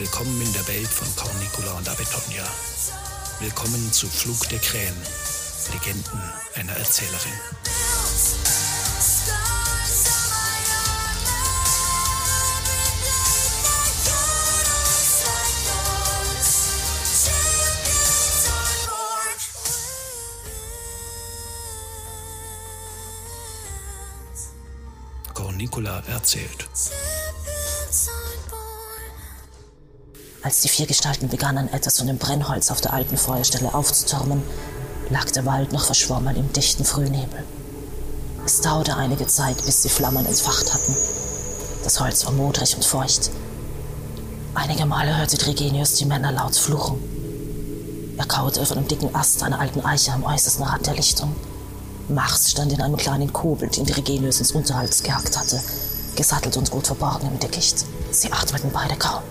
Willkommen in der Welt von Cornicula und Abetonia. Willkommen zu Flug der Krähen, Legenden einer Erzählerin. Cornicula erzählt. Als die vier Gestalten begannen, etwas von dem Brennholz auf der alten Feuerstelle aufzutürmen, lag der Wald noch verschwommen im dichten Frühnebel. Es dauerte einige Zeit, bis die Flammen entfacht hatten. Das Holz war modrig und feucht. Einige Male hörte Tregenius die Männer laut fluchen. Er kauerte von einem dicken Ast einer alten Eiche am äußersten Rand der Lichtung. Mars stand in einem kleinen Kobel, den Tregenius ins Unterholz gehackt hatte, gesattelt und gut verborgen im Dickicht. Sie atmeten beide kaum.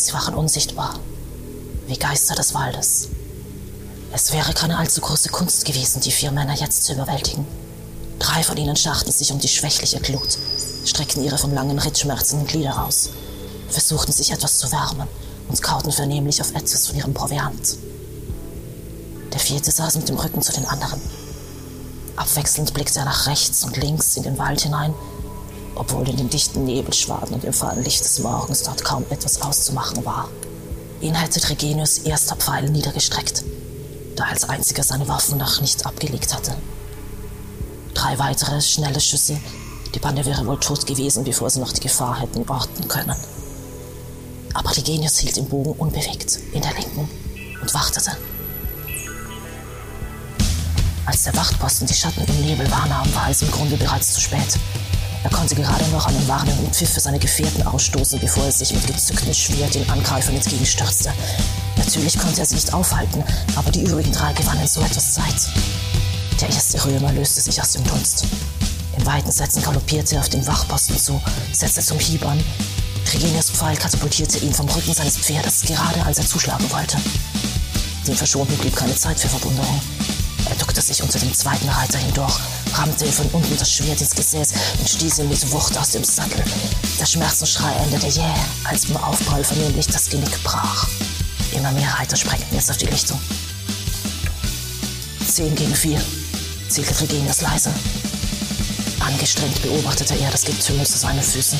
Sie waren unsichtbar, wie Geister des Waldes. Es wäre keine allzu große Kunst gewesen, die vier Männer jetzt zu überwältigen. Drei von ihnen schachten sich um die schwächliche Glut, streckten ihre von langen Rittschmerzen Glieder aus, versuchten sich etwas zu wärmen und kauten vernehmlich auf etwas von ihrem Proviant. Der vierte saß mit dem Rücken zu den anderen. Abwechselnd blickte er nach rechts und links in den Wald hinein obwohl in den dichten Nebelschwaden und im fahlen Licht des Morgens dort kaum etwas auszumachen war. Ihn hätte Tregenius erster Pfeil niedergestreckt, da er als einziger seine Waffen noch nicht abgelegt hatte. Drei weitere schnelle Schüsse, die Bande wäre wohl tot gewesen, bevor sie noch die Gefahr hätten orten können. Aber Tregenius hielt im Bogen unbewegt, in der linken, und wartete. Als der Wachtposten die Schatten im Nebel wahrnahm, war es im Grunde bereits zu spät. Er konnte gerade noch einen warnenden Pfiff für seine Gefährten ausstoßen, bevor er sich mit gezücktem Schwert den Angreifern entgegenstürzte. Natürlich konnte er sie nicht aufhalten, aber die übrigen drei gewannen so etwas Zeit. Der erste Römer löste sich aus dem Dunst. In weiten Sätzen galoppierte er auf den Wachposten zu, setzte zum Hieb an. Trigenius Pfeil katapultierte ihn vom Rücken seines Pferdes, gerade als er zuschlagen wollte. Dem Verschonten blieb keine Zeit für Verwunderung. Er duckte sich unter dem zweiten Reiter hindurch, rammte ihm von unten das Schwert ins Gesäß und stieß ihn mit Wucht aus dem Sattel. Der Schmerzensschrei endete jäh, als beim Aufprall vernehmlich das Genick brach. Immer mehr Reiter sprengten jetzt auf die Lichtung. Zehn gegen vier, zielte Tregenius leise. Angestrengt beobachtete er das Getümmel zu seinen Füßen.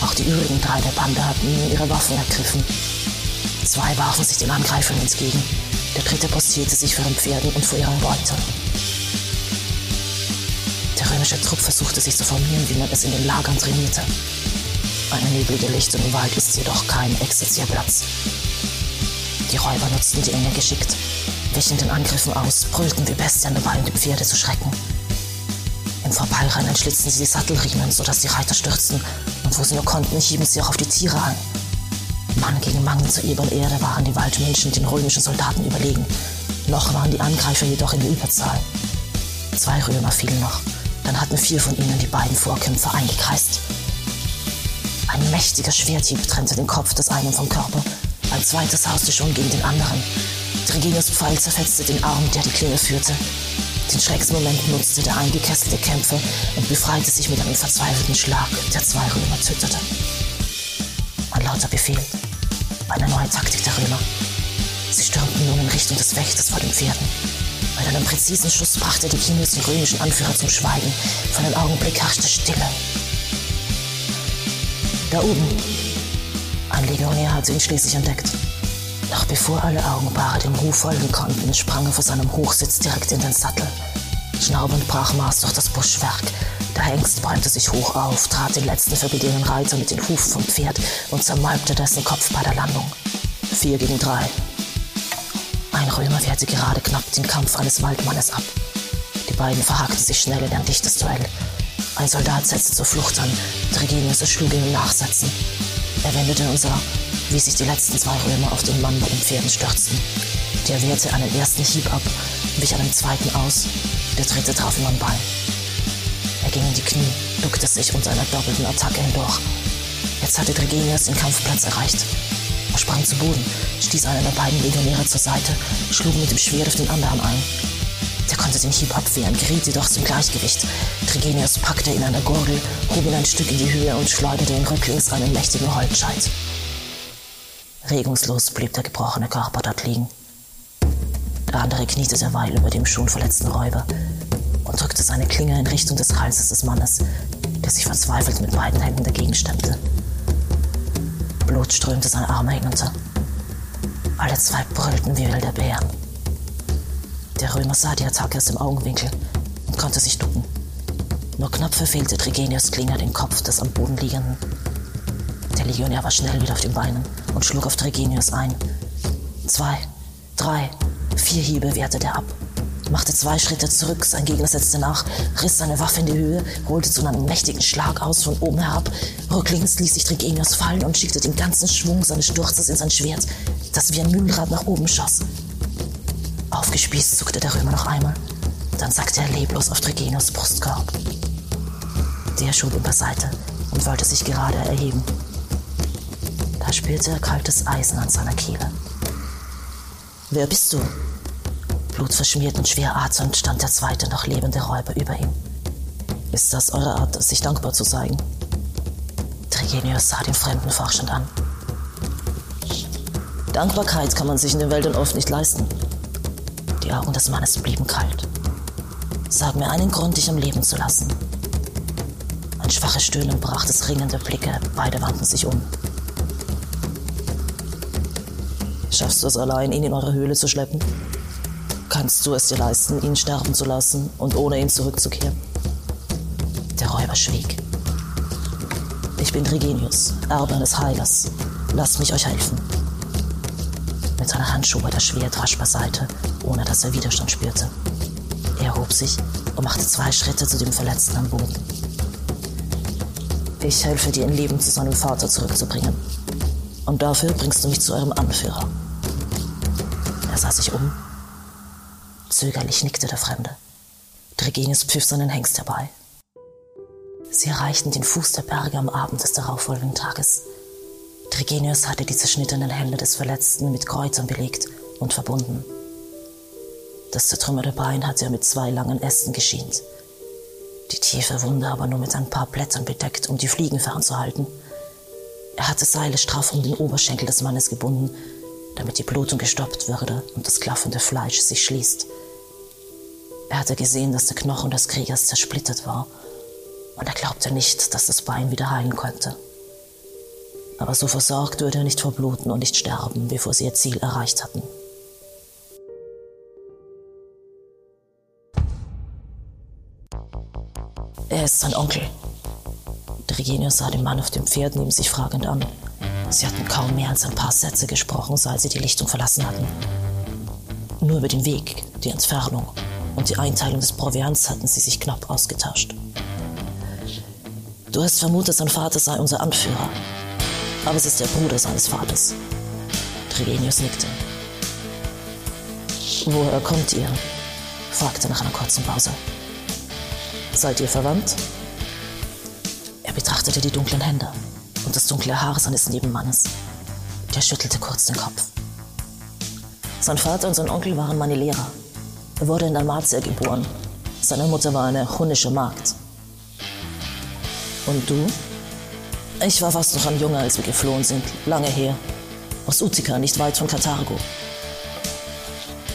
Auch die übrigen drei der Bande hatten nun ihre Waffen ergriffen. Zwei warfen sich den Angreifern entgegen, der dritte postierte sich vor den Pferden und vor ihren Beute. Der römische Trupp versuchte sich zu formieren, wie man es in den Lagern trainierte. Eine neblige Lichtung im Wald ist jedoch kein Exerzierplatz. Die Räuber nutzten die Enge geschickt, wichen den Angriffen aus, brüllten wie Bestien um die Pferde zu schrecken. Im Vorbeirennen schlitzten sie die Sattelriemen, sodass die Reiter stürzten, und wo sie nur konnten, hieben sie auch auf die Tiere an. Mann gegen Mann zur ebern Erde waren die Waldmenschen den römischen Soldaten überlegen. Noch waren die Angreifer jedoch in der Überzahl. Zwei Römer fielen noch. Dann hatten vier von ihnen die beiden Vorkämpfer eingekreist. Ein mächtiger Schwerthieb trennte den Kopf des einen vom Körper. Ein zweites hauste schon gegen den anderen. Trigenius Pfeil zerfetzte den Arm, der die Klinge führte. Den Schrecksmoment nutzte der eingekesselte Kämpfer und befreite sich mit einem verzweifelten Schlag, der zwei Römer tötete. Ein lauter Befehl. Eine neue Taktik der Römer. Sie stürmten nun in Richtung des Wächters vor den Pferden. Mit einem präzisen Schuss brachte die Kinos den römischen Anführer zum Schweigen. Für einen Augenblick herrschte Stille. Da oben. Ein Legionär hatte ihn schließlich entdeckt. Noch bevor alle Augenpaare dem Ruf folgen konnten, sprang er vor seinem Hochsitz direkt in den Sattel. Schnaubend brach Mars durch das Buschwerk. Der Hengst bäumte sich hoch auf, trat den letzten verbedienen Reiter mit den Hufen vom Pferd und zermalmte dessen Kopf bei der Landung. Vier gegen drei. Ein Römer wehrte gerade knapp den Kampf eines Waldmannes ab. Die beiden verhakten sich schnell in ein dichtes Duell. Ein Soldat setzte zur Flucht an, Tregenius erschlug ihn im Nachsetzen. Er wendete und sah, wie sich die letzten zwei Römer auf den Mann bei den Pferden stürzten. Der wehrte einen ersten Hieb ab, wich einen zweiten aus, der dritte traf ihm am Bein. Er ging in die Knie, duckte sich unter einer doppelten Attacke hindurch. Jetzt hatte Dregenius den Kampfplatz erreicht. Sprang zu Boden, stieß einen der beiden Legionäre zur Seite, schlug mit dem Schwert auf den anderen ein. Der konnte den Hieb abwehren, geriet jedoch zum Gleichgewicht. Trigenius packte ihn an der Gurgel, hob ihn ein Stück in die Höhe und schleuderte ihn rücklings einen mächtigen Holzscheit. Regungslos blieb der gebrochene Körper dort liegen. Der andere kniete derweil über dem schon verletzten Räuber und drückte seine Klinge in Richtung des Halses des Mannes, der sich verzweifelt mit beiden Händen dagegen stemmte. Blut strömte seine Arme hinunter. Alle zwei brüllten wie wilde Bären. Der Römer sah die Attacke aus dem Augenwinkel und konnte sich ducken. Nur knapp verfehlte Trigenius Klinger den Kopf des am Boden liegenden. Der Legionär war schnell wieder auf den Beinen und schlug auf Trigenius ein. Zwei, drei, vier Hiebe wehrte der ab, machte zwei Schritte zurück, sein Gegner setzte nach, riss seine Waffe in die Höhe, holte zu einem mächtigen Schlag aus von oben herab. Rücklings ließ sich Trigenius fallen und schickte den ganzen Schwung seines Sturzes in sein Schwert, das wie ein Mühlrad nach oben schoss. Aufgespießt zuckte der Römer noch einmal, dann sackte er leblos auf Trigenius Brustkorb. Der schob ihn beiseite und wollte sich gerade erheben. Da spürte er kaltes Eisen an seiner Kehle. Wer bist du? Blutverschmiert und schwer atmend stand der zweite noch lebende Räuber über ihm. Ist das eure Art, sich dankbar zu zeigen? Trigenius sah den Fremden forschend an. Dankbarkeit kann man sich in den Wäldern oft nicht leisten. Die Augen des Mannes blieben kalt. Sag mir einen Grund, dich am Leben zu lassen. Ein schwaches Stöhnen brach das ringende Blicke. Beide wandten sich um. Schaffst du es allein, ihn in eure Höhle zu schleppen? Kannst du es dir leisten, ihn sterben zu lassen und ohne ihn zurückzukehren? Der Räuber schwieg. Ich bin Trigenius, Erbe eines Heilers. Lasst mich euch helfen. Mit seiner Hand schob er das Schwert rasch beiseite, ohne dass er Widerstand spürte. Er hob sich und machte zwei Schritte zu dem Verletzten am Boden. Ich helfe dir, in Leben zu seinem Vater zurückzubringen. Und dafür bringst du mich zu eurem Anführer. Er sah sich um. Zögerlich nickte der Fremde. Dregenius pfiff seinen Hengst herbei. Sie erreichten den Fuß der Berge am Abend des darauffolgenden Tages. Trigenius hatte die zerschnittenen Hände des Verletzten mit Kräutern belegt und verbunden. Das zertrümmerte Bein hatte er mit zwei langen Ästen geschient. Die tiefe Wunde aber nur mit ein paar Blättern bedeckt, um die Fliegen fernzuhalten. Er hatte Seile straff um den Oberschenkel des Mannes gebunden damit die Blutung gestoppt würde und das klaffende Fleisch sich schließt. Er hatte gesehen, dass der Knochen des Kriegers zersplittert war, und er glaubte nicht, dass das Bein wieder heilen konnte. Aber so versorgt würde er nicht verbluten und nicht sterben, bevor sie ihr Ziel erreicht hatten. Er ist sein Onkel. Trigenius sah den Mann auf dem Pferd neben sich fragend an. Sie hatten kaum mehr als ein paar Sätze gesprochen, seit sie die Lichtung verlassen hatten. Nur über den Weg, die Entfernung und die Einteilung des Proviants hatten sie sich knapp ausgetauscht. Du hast vermutet, sein Vater sei unser Anführer, aber es ist der Bruder seines Vaters. Trigenius nickte. Woher kommt ihr? fragte nach einer kurzen Pause. Seid ihr verwandt? Er betrachtete die dunklen Hände und das dunkle Haar seines Nebenmannes. Der schüttelte kurz den Kopf. Sein Vater und sein Onkel waren meine Lehrer. Er wurde in Dalmatia geboren. Seine Mutter war eine hunnische Magd. Und du? Ich war fast noch ein Junge, als wir geflohen sind, lange her. Aus Utica, nicht weit von Karthago.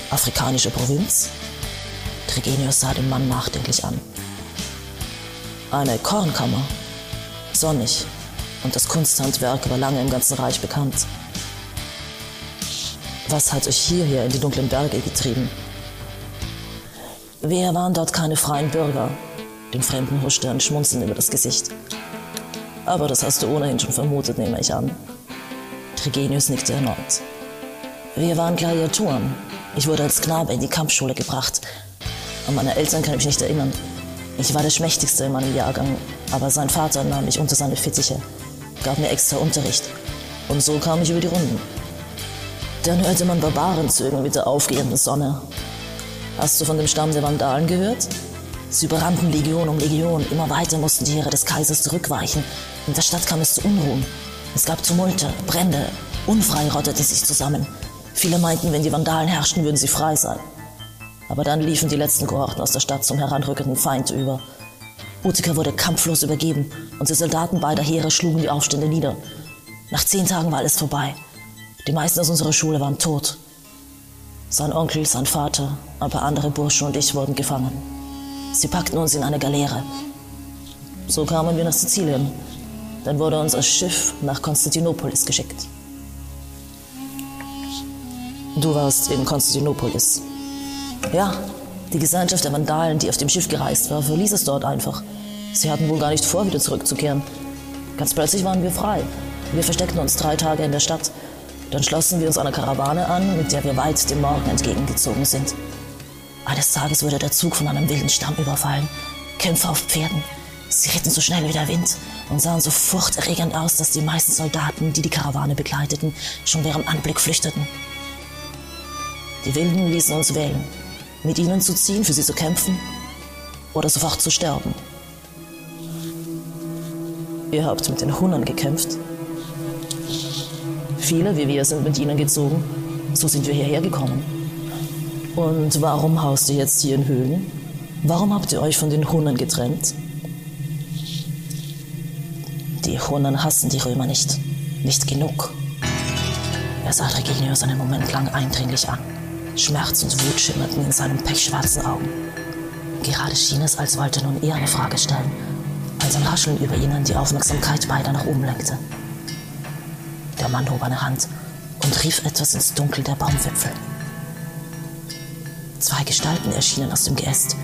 Afrikanische Provinz? Trigenius sah den Mann nachdenklich an. Eine Kornkammer. Sonnig, und das Kunsthandwerk war lange im ganzen Reich bekannt. Was hat euch hierher in die dunklen Berge getrieben? Wir waren dort keine freien Bürger. Dem Fremden huschte ein Schmunzeln über das Gesicht. Aber das hast du ohnehin schon vermutet, nehme ich an. Trigenius nickte erneut. Wir waren Gladiatoren. Ich wurde als Knabe in die Kampfschule gebracht. An meine Eltern kann ich mich nicht erinnern. Ich war der Schmächtigste in meinem Jahrgang, aber sein Vater nahm mich unter seine Fittiche gab mir extra Unterricht. Und so kam ich über die Runden. Dann hörte man Barbarenzögen mit der aufgehenden Sonne. Hast du von dem Stamm der Vandalen gehört? Sie überrannten Legion um Legion. Immer weiter mussten die Heere des Kaisers zurückweichen. In der Stadt kam es zu Unruhen. Es gab Tumulte, Brände. Unfrei rottete sich zusammen. Viele meinten, wenn die Vandalen herrschten, würden sie frei sein. Aber dann liefen die letzten Kohorten aus der Stadt zum heranrückenden Feind über. Utica wurde kampflos übergeben und die Soldaten beider Heere schlugen die Aufstände nieder. Nach zehn Tagen war alles vorbei. Die meisten aus unserer Schule waren tot. Sein Onkel, sein Vater, ein paar andere Burschen und ich wurden gefangen. Sie packten uns in eine Galeere. So kamen wir nach Sizilien. Dann wurde unser Schiff nach Konstantinopolis geschickt. Du warst in Konstantinopolis. Ja, die Gesellschaft der Vandalen, die auf dem Schiff gereist war, verließ es dort einfach. Sie hatten wohl gar nicht vor, wieder zurückzukehren. Ganz plötzlich waren wir frei. Wir versteckten uns drei Tage in der Stadt. Dann schlossen wir uns einer Karawane an, mit der wir weit dem Morgen entgegengezogen sind. Eines Tages wurde der Zug von einem wilden Stamm überfallen. Kämpfer auf Pferden. Sie ritten so schnell wie der Wind und sahen so furchterregend aus, dass die meisten Soldaten, die die Karawane begleiteten, schon ihrem Anblick flüchteten. Die Wilden ließen uns wählen, mit ihnen zu ziehen, für sie zu kämpfen oder sofort zu sterben. Ihr habt mit den Hunnern gekämpft. Viele wie wir sind mit ihnen gezogen. So sind wir hierher gekommen. Und warum haust ihr jetzt hier in Höhlen? Warum habt ihr euch von den Hunnern getrennt? Die Hunnen hassen die Römer nicht. Nicht genug. Er sah Reginius einen Moment lang eindringlich an. Schmerz und Wut schimmerten in seinen pechschwarzen Augen. Gerade schien es, als wollte nun eher eine Frage stellen, als ein Rascheln über ihnen die Aufmerksamkeit beider nach oben lenkte. Der Mann hob eine Hand und rief etwas ins Dunkel der Baumwipfel. Zwei Gestalten erschienen aus dem Geäst,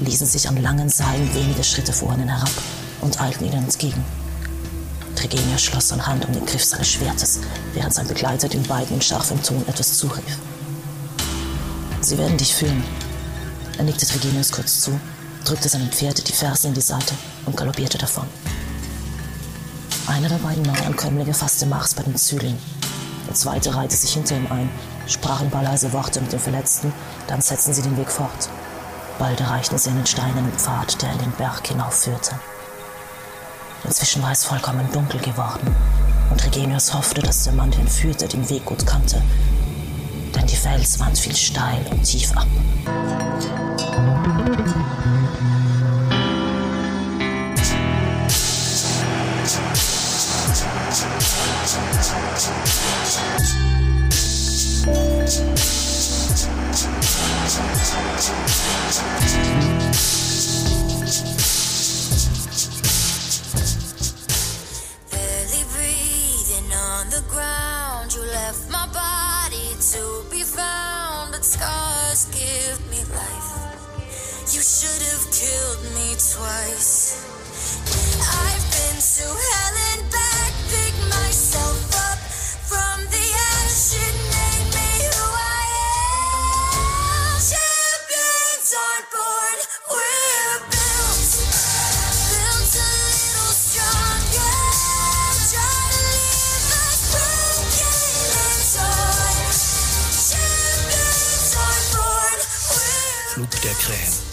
ließen sich an langen Seilen wenige Schritte vor ihnen herab und eilten ihnen entgegen. Trigenius schloss seine Hand um den Griff seines Schwertes, während sein Begleiter den beiden in scharfem Ton etwas zurief. Sie werden dich fühlen. Er nickte Trigenius kurz zu, drückte seinem Pferd die Ferse in die Seite und galoppierte davon. Einer der beiden Neuankömmlinge fasste Mars bei den Zügeln. Der zweite reihte sich hinter ihm ein, sprach ein paar leise Worte mit dem Verletzten, dann setzten sie den Weg fort. Bald erreichten sie einen steinernen Pfad, der in den Berg hinaufführte. Inzwischen war es vollkommen dunkel geworden, und Regenius hoffte, dass der Mann, den führte, den Weg gut kannte denn die Felswand fiel steil und tief ab. killed me twice. I've been to hell and back, pick myself up from the ash. Me who I am. Champions aren't born, we're built. Built a little stronger. Try to leave us broken and torn. Champions aren't born, we're Flug der Krähen.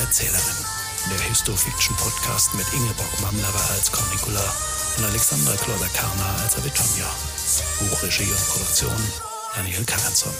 Erzählerin. Der Histofiction-Podcast mit Ingeborg Mamlerer als Cornicula und Alexandra Kloder-Karner als Avitonia. Buchregie und Produktion Daniel Karanzon.